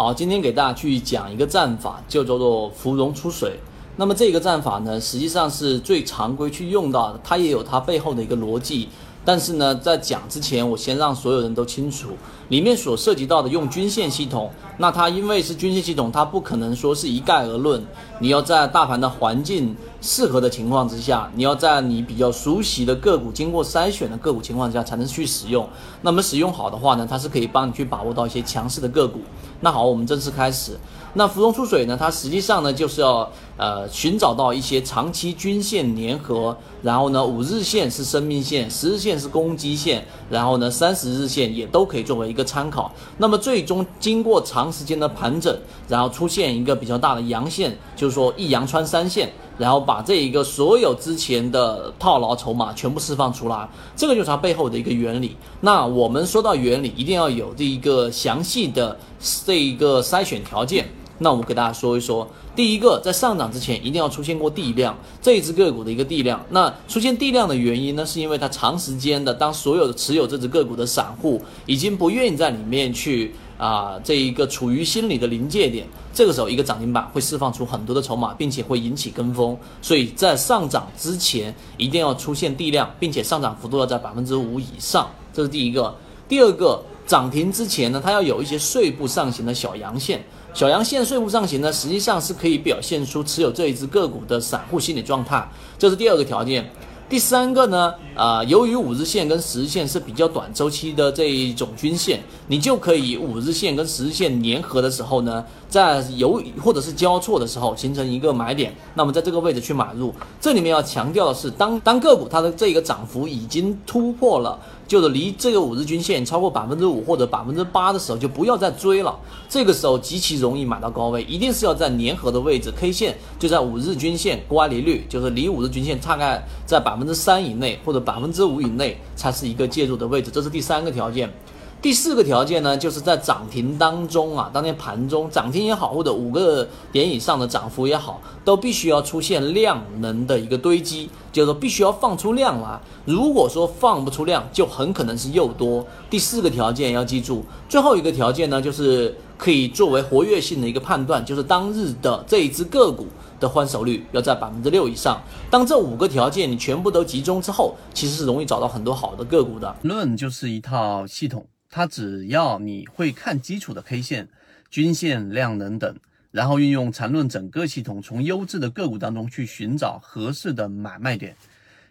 好，今天给大家去讲一个战法，就叫做芙蓉出水。那么这个战法呢，实际上是最常规去用到的，它也有它背后的一个逻辑。但是呢，在讲之前，我先让所有人都清楚，里面所涉及到的用均线系统，那它因为是均线系统，它不可能说是一概而论。你要在大盘的环境适合的情况之下，你要在你比较熟悉的个股、经过筛选的个股情况下才能去使用。那么使用好的话呢，它是可以帮你去把握到一些强势的个股。那好，我们正式开始。那浮动出水呢？它实际上呢就是要呃寻找到一些长期均线粘合，然后呢五日线是生命线，十日线是攻击线，然后呢三十日线也都可以作为一个参考。那么最终经过长时间的盘整，然后出现一个比较大的阳线，就是说一阳穿三线，然后把这一个所有之前的套牢筹码全部释放出来，这个就是它背后的一个原理。那我们说到原理，一定要有这一个详细的这一个筛选条件。那我们给大家说一说，第一个，在上涨之前一定要出现过地量，这一只个股的一个地量。那出现地量的原因呢，是因为它长时间的，当所有的持有这只个股的散户已经不愿意在里面去啊，这一个处于心理的临界点，这个时候一个涨停板会释放出很多的筹码，并且会引起跟风。所以在上涨之前一定要出现地量，并且上涨幅度要在百分之五以上，这是第一个。第二个，涨停之前呢，它要有一些碎步上行的小阳线。小阳线碎步上行呢，实际上是可以表现出持有这一只个股的散户心理状态，这是第二个条件。第三个呢，啊，由于五日线跟十日线是比较短周期的这一种均线，你就可以五日线跟十日线粘合的时候呢，在有或者是交错的时候形成一个买点，那么在这个位置去买入。这里面要强调的是，当当个股它的这个涨幅已经突破了。就是离这个五日均线超过百分之五或者百分之八的时候，就不要再追了。这个时候极其容易买到高位，一定是要在粘合的位置，K 线就在五日均线乖离率，就是离五日均线大概在百百分之三以内或者百分之五以内，才是一个介入的位置。这是第三个条件。第四个条件呢，就是在涨停当中啊，当天盘中涨停也好，或者五个点以上的涨幅也好，都必须要出现量能的一个堆积，就是说必须要放出量来。如果说放不出量，就很可能是诱多。第四个条件要记住，最后一个条件呢，就是可以作为活跃性的一个判断，就是当日的这一只个股的换手率要在百分之六以上。当这五个条件你全部都集中之后，其实是容易找到很多好的个股的。论就是一套系统。它只要你会看基础的 K 线、均线、量能等，然后运用缠论整个系统，从优质的个股当中去寻找合适的买卖点。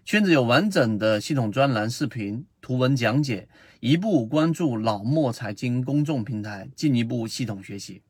圈子有完整的系统专栏、视频、图文讲解，一步关注老莫财经公众平台，进一步系统学习。